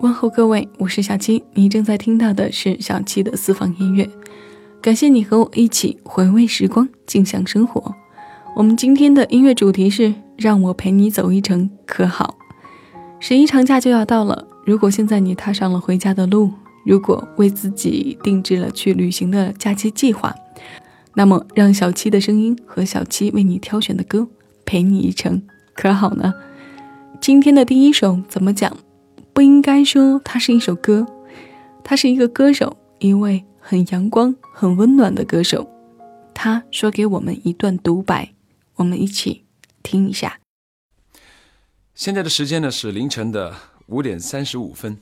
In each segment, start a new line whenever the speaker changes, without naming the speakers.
问候各位，我是小七，你正在听到的是小七的私房音乐。感谢你和我一起回味时光，静享生活。我们今天的音乐主题是“让我陪你走一程”，可好？十一长假就要到了，如果现在你踏上了回家的路，如果为自己定制了去旅行的假期计划，那么让小七的声音和小七为你挑选的歌陪你一程，可好呢？今天的第一首怎么讲？不应该说它是一首歌，它是一个歌手，一位很阳光、很温暖的歌手。他说给我们一段独白，我们一起听一下。
现在的时间呢是凌晨的五点三十五分，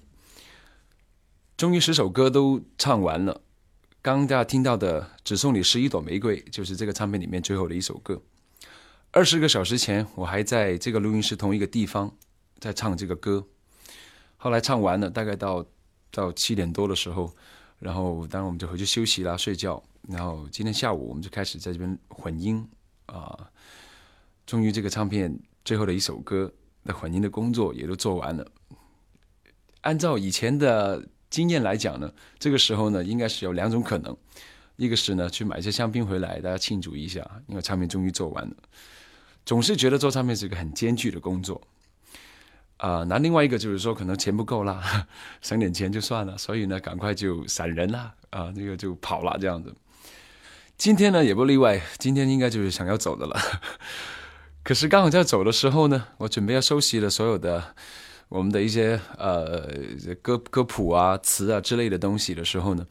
终于十首歌都唱完了。刚大家听到的《只送你十一朵玫瑰》就是这个唱片里面最后的一首歌。二十个小时前，我还在这个录音室同一个地方在唱这个歌。后来唱完了，大概到到七点多的时候，然后当然我们就回去休息啦、睡觉。然后今天下午我们就开始在这边混音啊，终于这个唱片最后的一首歌的混音的工作也都做完了。按照以前的经验来讲呢，这个时候呢应该是有两种可能，一个是呢去买一些香槟回来大家庆祝一下，因为唱片终于做完了。总是觉得做唱片是一个很艰巨的工作。啊，那另外一个就是说，可能钱不够啦，省点钱就算了，所以呢，赶快就闪人啦，啊，那个就跑了这样子。今天呢，也不例外，今天应该就是想要走的了。可是刚好在走的时候呢，我准备要收集了所有的我们的一些呃歌歌谱啊、词啊之类的东西的时候呢，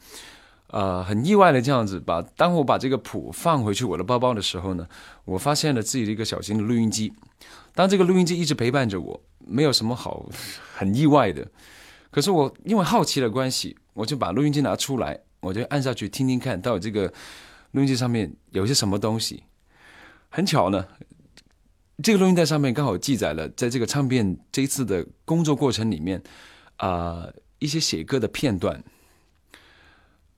呃，很意外的这样子，把当我把这个谱放回去我的包包的时候呢，我发现了自己的一个小型的录音机。当这个录音机一直陪伴着我。没有什么好很意外的，可是我因为好奇的关系，我就把录音机拿出来，我就按下去听听看，到底这个录音机上面有些什么东西。很巧呢，这个录音带上面刚好记载了，在这个唱片这次的工作过程里面，啊，一些写歌的片段，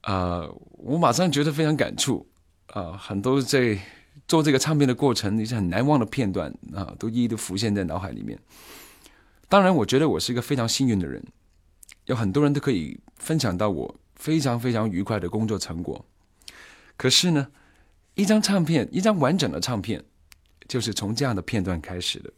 啊，我马上觉得非常感触，啊，很多在做这个唱片的过程一些很难忘的片段啊，都一一的浮现在脑海里面。当然，我觉得我是一个非常幸运的人，有很多人都可以分享到我非常非常愉快的工作成果。可是呢，一张唱片，一张完整的唱片，就是从这样的片段开始的。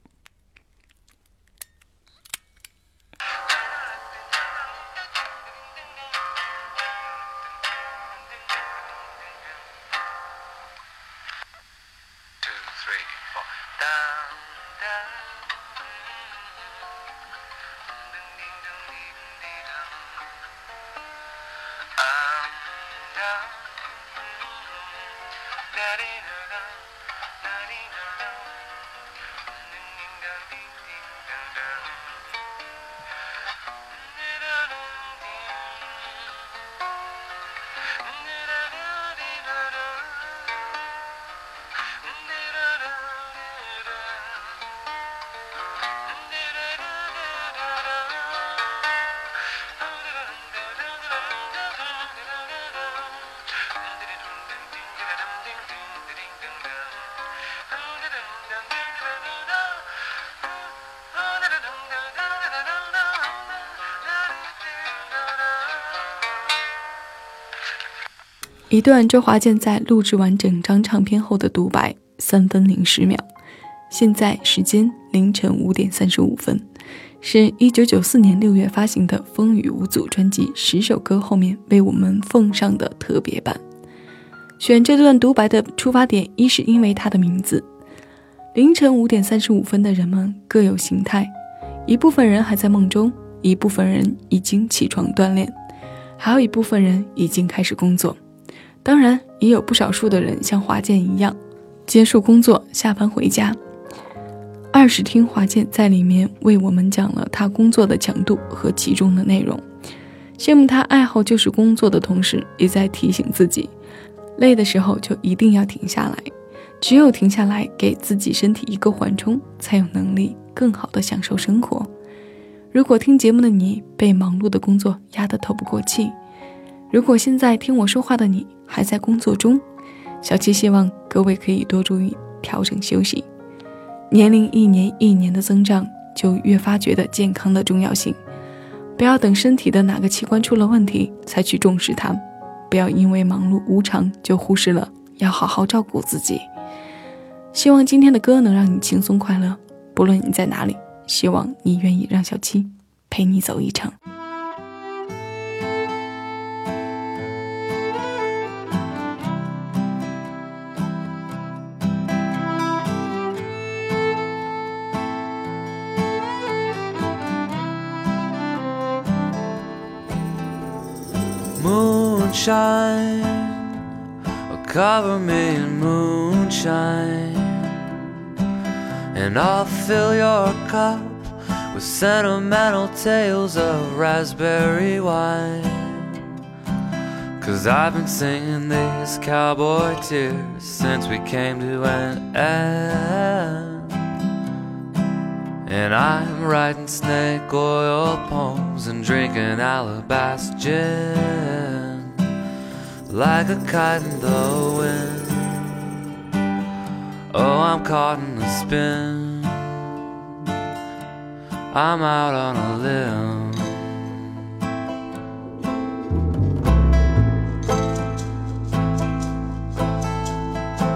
一段周华健在录制完整张唱片后的独白，三分零十秒。现在时间凌晨五点三十五分，是一九九四年六月发行的《风雨无阻》专辑十首歌后面为我们奉上的特别版。选这段独白的出发点，一是因为它的名字。凌晨五点三十五分的人们各有形态，一部分人还在梦中，一部分人已经起床锻炼，还有一部分人已经开始工作。当然，也有不少数的人像华健一样，结束工作下班回家。二是听华健在里面为我们讲了他工作的强度和其中的内容，羡慕他爱好就是工作的同时，也在提醒自己，累的时候就一定要停下来，只有停下来，给自己身体一个缓冲，才有能力更好的享受生活。如果听节目的你被忙碌的工作压得透不过气，如果现在听我说话的你还在工作中，小七希望各位可以多注意调整休息。年龄一年一年的增长，就越发觉得健康的重要性。不要等身体的哪个器官出了问题才去重视它，不要因为忙碌无常就忽视了要好好照顾自己。希望今天的歌能让你轻松快乐，不论你在哪里。希望你愿意让小七陪你走一程。
Moonshine. cover me in moonshine. And I'll fill your cup with sentimental tales of raspberry wine. Cause I've been singing these cowboy tears since we came to an end. And I'm writing snake oil poems and drinking alabaster gin like a kite in the wind. Oh, I'm caught in a spin. I'm out on a limb.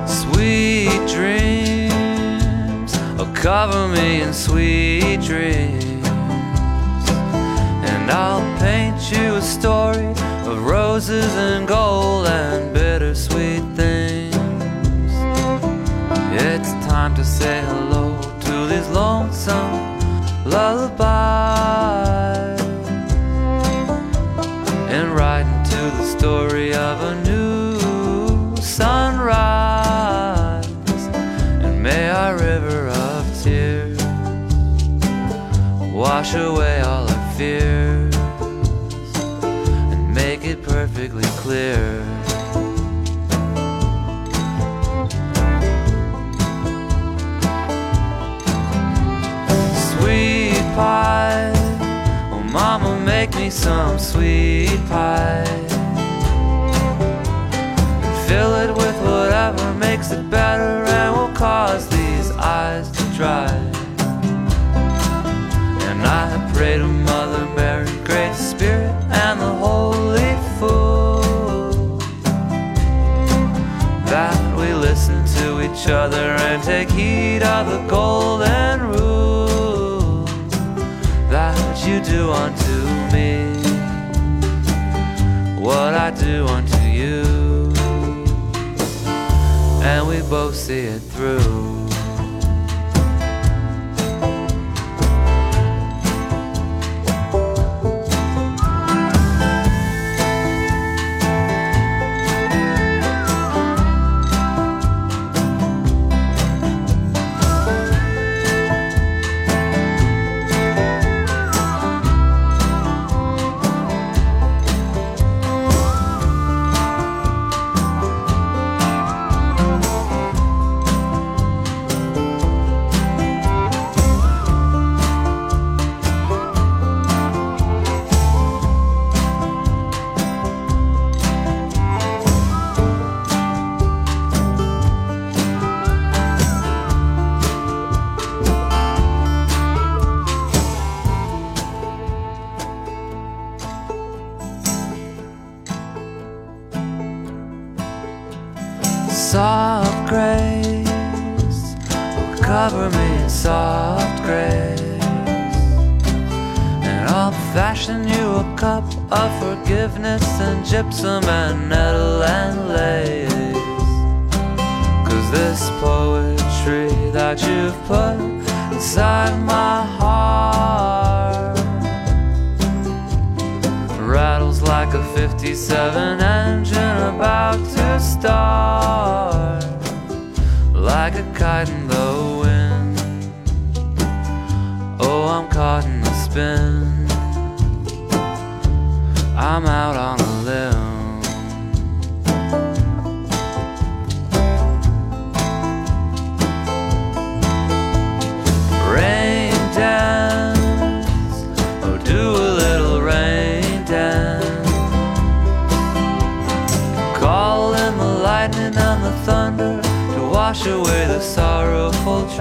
Sweet dreams will cover me in sweet dreams. And I'll paint you a story of roses and gold and bittersweet things. It's time to say hello to these lonesome lullabies and ride into the story of a new sunrise. And may our river of tears wash away all our fears clear. Sweet pie, oh mama, make me some sweet pie. Fill it with whatever makes it better and will cause these eyes to dry. And I pray to each other and take heed of the golden rule that you do unto me what I do unto you, and we both see it through.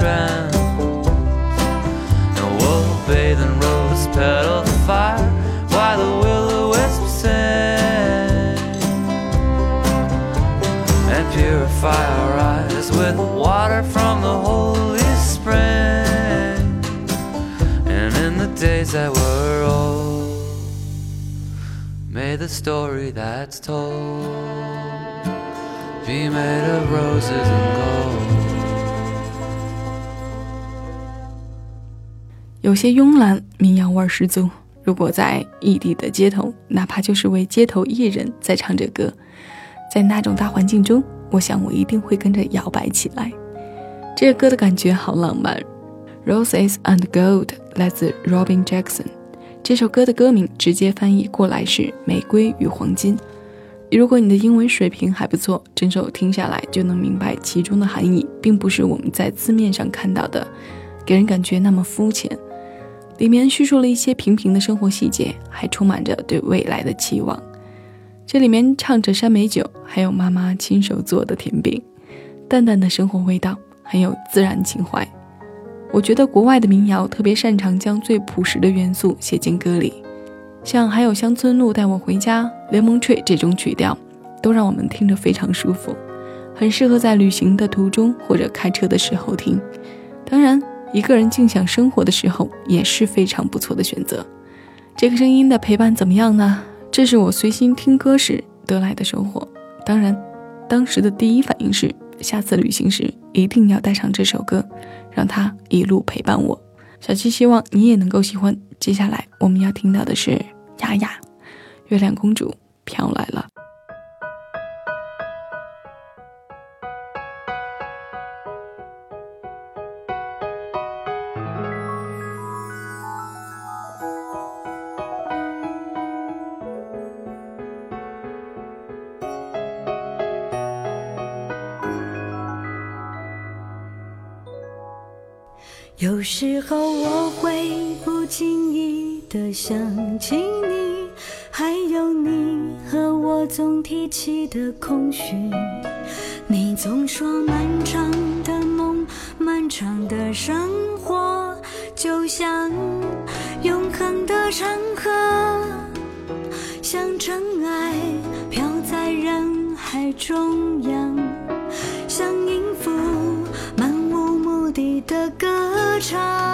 And we'll bathe in rose petal fire while the willow wisps sing. And purify our eyes with water from the holy spring. And in the days that were old, may the story that's told be made of roses and gold.
有些慵懒，民谣味儿十足。如果在异地的街头，哪怕就是为街头艺人在唱着歌，在那种大环境中，我想我一定会跟着摇摆起来。这歌的感觉好浪漫。Roses and Gold 来自 Robin Jackson。这首歌的歌名直接翻译过来是《玫瑰与黄金》。如果你的英文水平还不错，整首听下来就能明白其中的含义，并不是我们在字面上看到的，给人感觉那么肤浅。里面叙述了一些平平的生活细节，还充满着对未来的期望。这里面唱着山梅酒，还有妈妈亲手做的甜饼，淡淡的生活味道，很有自然情怀。我觉得国外的民谣特别擅长将最朴实的元素写进歌里，像还有乡村路带我回家、联盟吹这种曲调，都让我们听着非常舒服，很适合在旅行的途中或者开车的时候听。当然。一个人静享生活的时候也是非常不错的选择。这个声音的陪伴怎么样呢？这是我随心听歌时得来的收获。当然，当时的第一反应是，下次旅行时一定要带上这首歌，让它一路陪伴我。小七希望你也能够喜欢。接下来我们要听到的是雅雅，月亮公主飘来了。
有时候我会不经意的想起你，还有你和我总提起的空虚。你总说漫长的梦，漫长的生活，就像永恒的长河，像尘埃飘在人海中央，唱。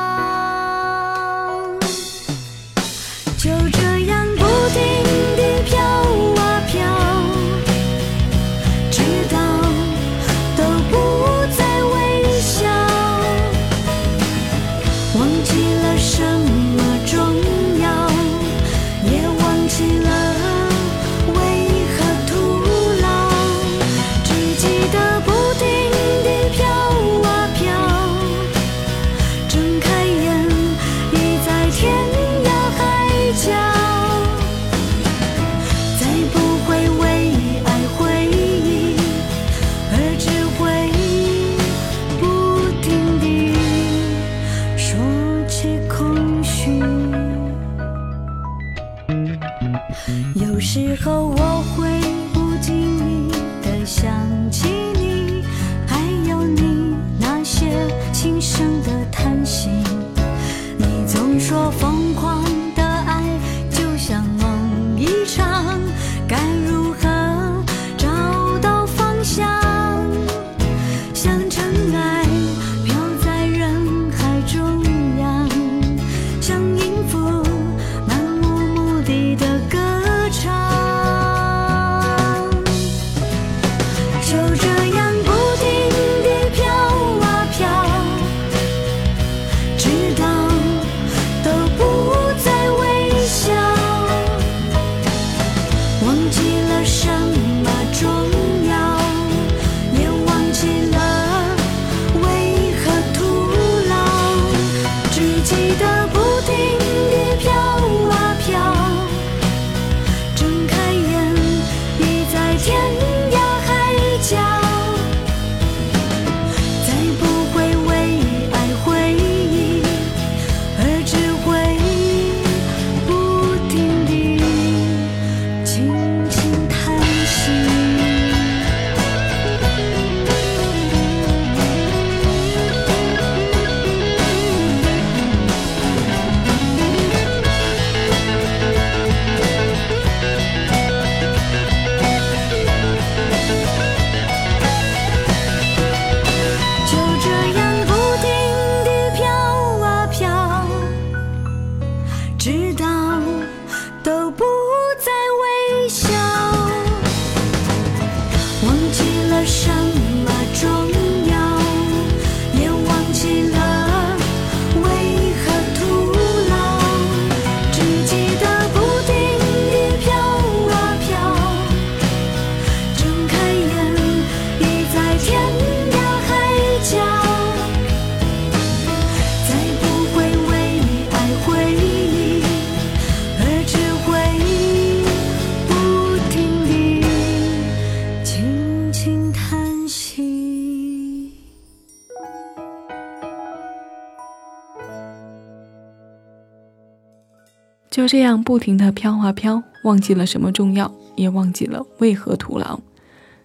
就这样不停地飘啊飘，忘记了什么重要，也忘记了为何徒劳。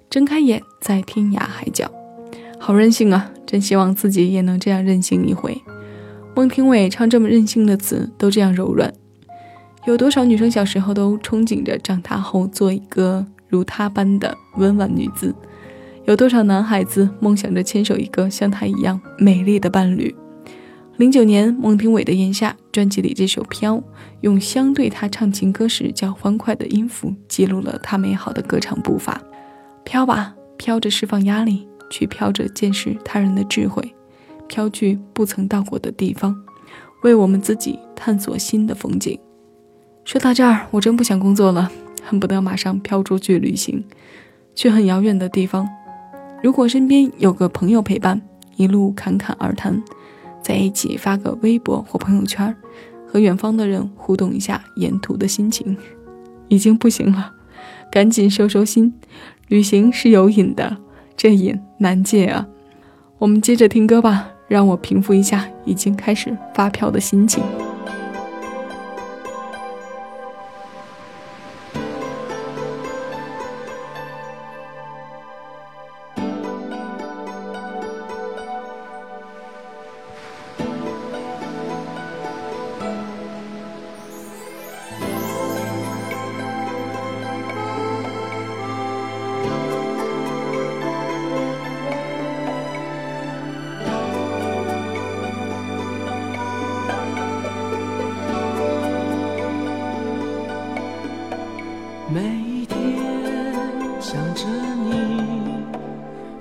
睁开眼，在天涯海角，好任性啊！真希望自己也能这样任性一回。孟庭苇唱这么任性的词，都这样柔软。有多少女生小时候都憧憬着长大后做一个如她般的温婉女子？有多少男孩子梦想着牵手一个像她一样美丽的伴侣？零九年，孟庭苇的《炎夏》专辑里这首《飘》，用相对她唱情歌时较欢快的音符，记录了她美好的歌唱步伐。飘吧，飘着释放压力，去飘着见识他人的智慧，飘去不曾到过的地方，为我们自己探索新的风景。说到这儿，我真不想工作了，恨不得马上飘出去旅行，去很遥远的地方。如果身边有个朋友陪伴，一路侃侃而谈。在一起发个微博或朋友圈，和远方的人互动一下沿途的心情，已经不行了，赶紧收收心。旅行是有瘾的，这瘾难戒啊。我们接着听歌吧，让我平复一下已经开始发飘的心情。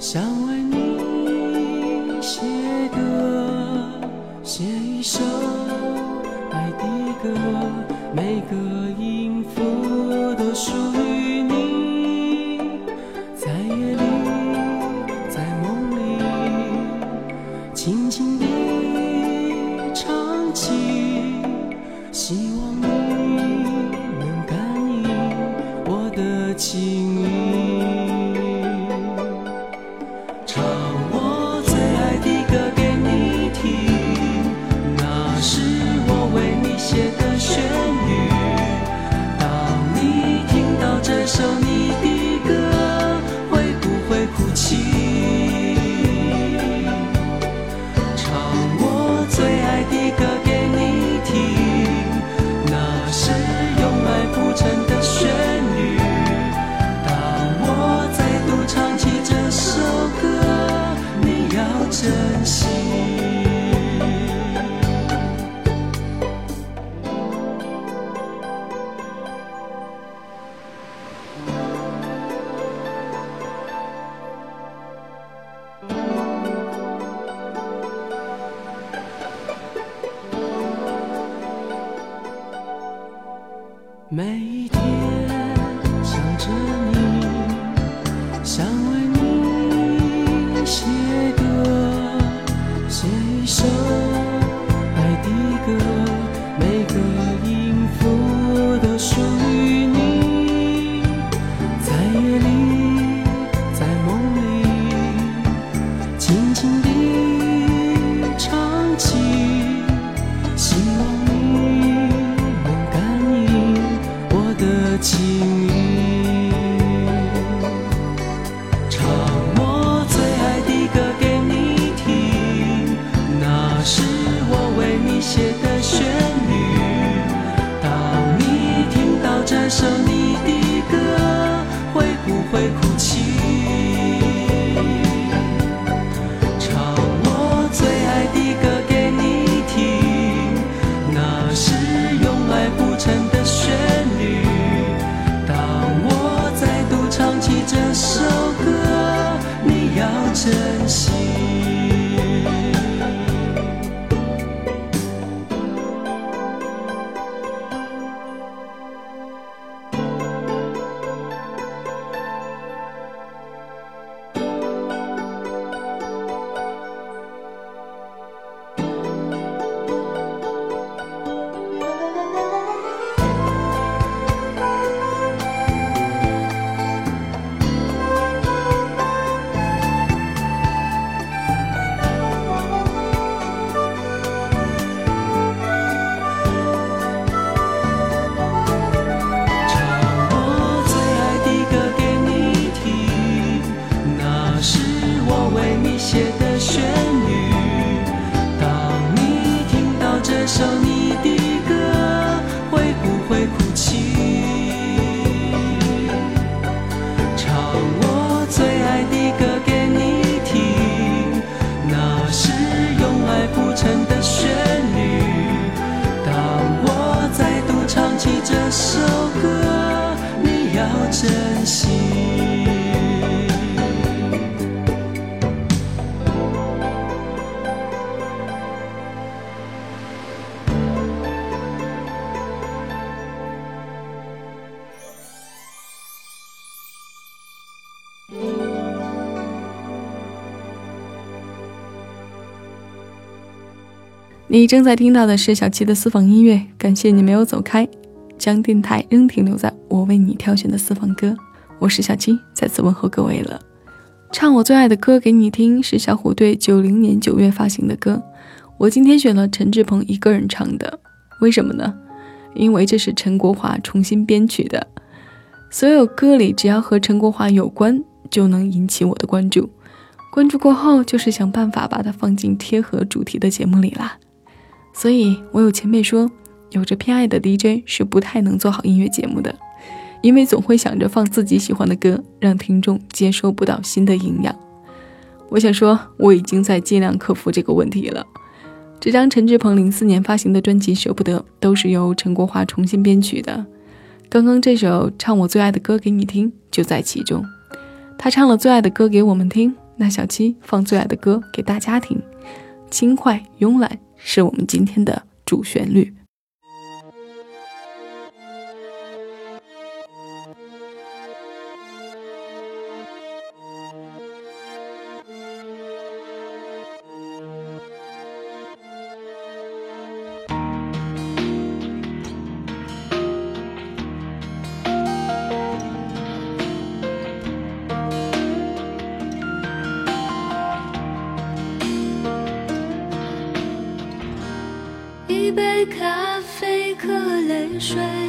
写的。
你正在听到的是小七的私房音乐，感谢你没有走开，将电台仍停留在我为你挑选的私房歌。我是小七，再次问候各位了。唱我最爱的歌给你听，是小虎队九零年九月发行的歌。我今天选了陈志朋一个人唱的，为什么呢？因为这是陈国华重新编曲的。所有歌里只要和陈国华有关，就能引起我的关注。关注过后，就是想办法把它放进贴合主题的节目里啦。所以，我有前辈说，有着偏爱的 DJ 是不太能做好音乐节目的，因为总会想着放自己喜欢的歌，让听众接收不到新的营养。我想说，我已经在尽量克服这个问题了。这张陈志朋零四年发行的专辑《舍不得》，都是由陈国华重新编曲的。刚刚这首《唱我最爱的歌给你听》就在其中。他唱了最爱的歌给我们听，那小七放最爱的歌给大家听，轻快慵懒。是我们今天的主旋律。
水，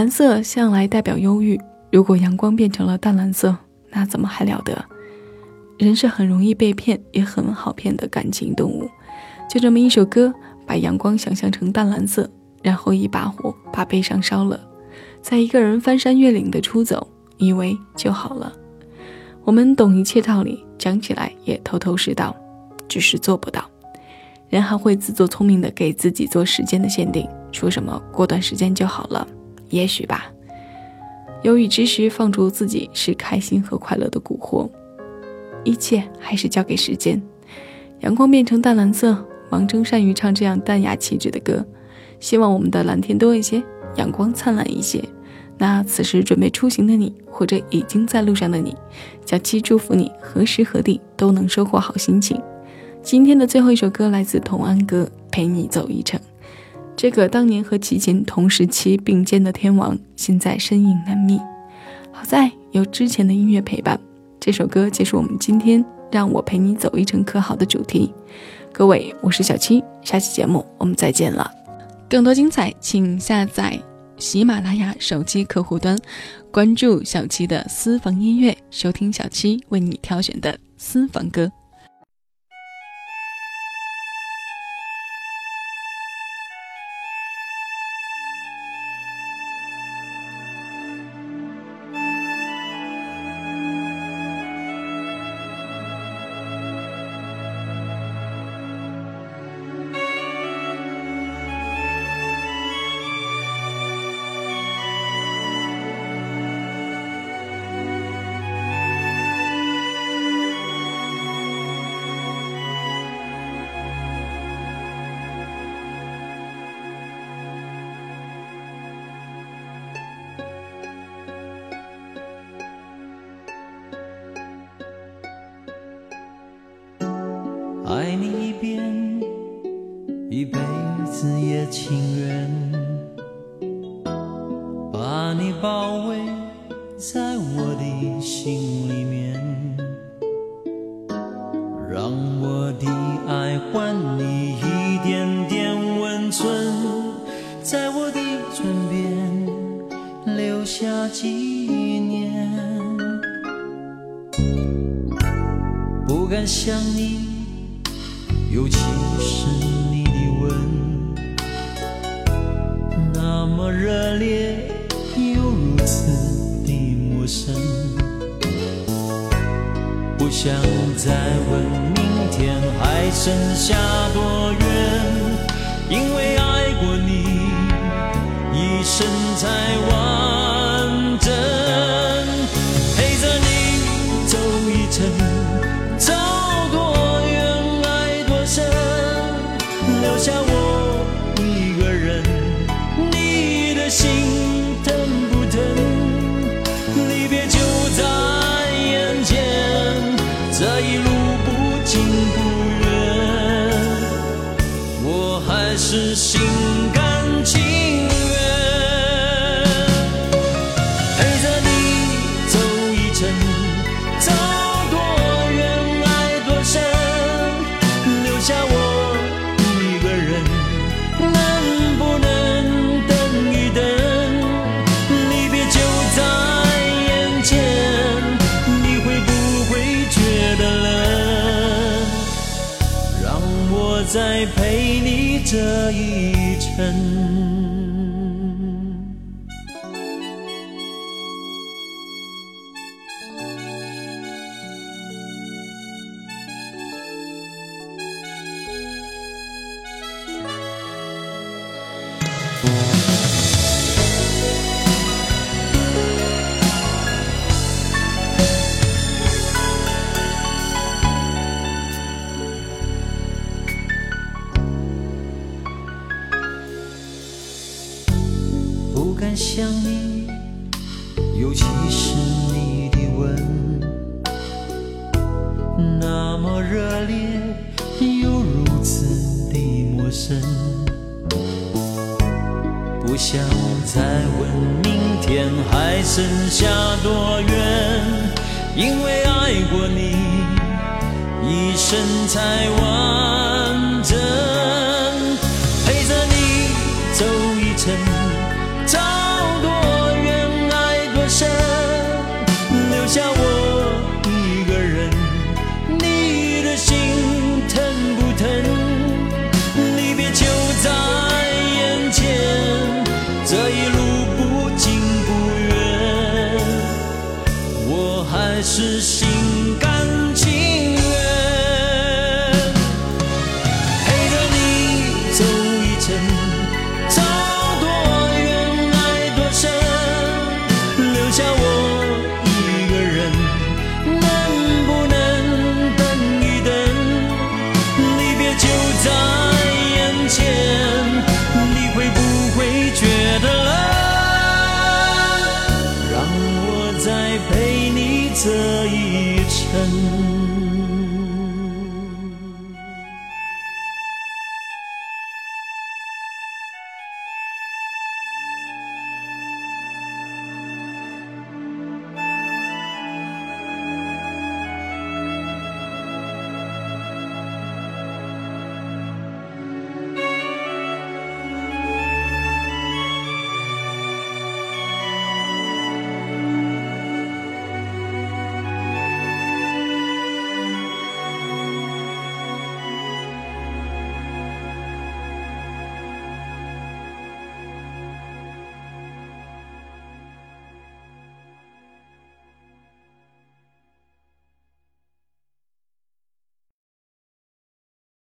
蓝色向来代表忧郁，如果阳光变成了淡蓝色，那怎么还了得？人是很容易被骗，也很好骗的感情动物。就这么一首歌，把阳光想象成淡蓝色，然后一把火把悲伤烧了，在一个人翻山越岭的出走，以为就好了。我们懂一切道理，讲起来也头头是道，只是做不到。人还会自作聪明的给自己做时间的限定，说什么过段时间就好了，也许吧。忧郁之时，放逐自己是开心和快乐的蛊惑，一切还是交给时间。阳光变成淡蓝色，王铮善于唱这样淡雅气质的歌，希望我们的蓝天多一些，阳光灿烂一些。那此时准备出行的你，或者已经在路上的你，小七祝福你何时何地都能收获好心情。今天的最后一首歌来自童安格，《陪你走一程》。这个当年和齐秦同时期并肩的天王，现在身影难觅。好在有之前的音乐陪伴，这首歌结束我们今天让我陪你走一程可好的主题。各位，我是小七，下期节目我们再见了。更多精彩，请下载。喜马拉雅手机客户端，关注小七的私房音乐，收听小七为你挑选的私房歌。
纪念，不敢想你。尤其是你的吻，那么热烈又如此的陌生。不想再问明天还剩下多远，因为爱过你，一生才完这一程。是你的吻，那么热烈又如此的陌生。不想再问明天还剩下多远，因为爱过你，一生才完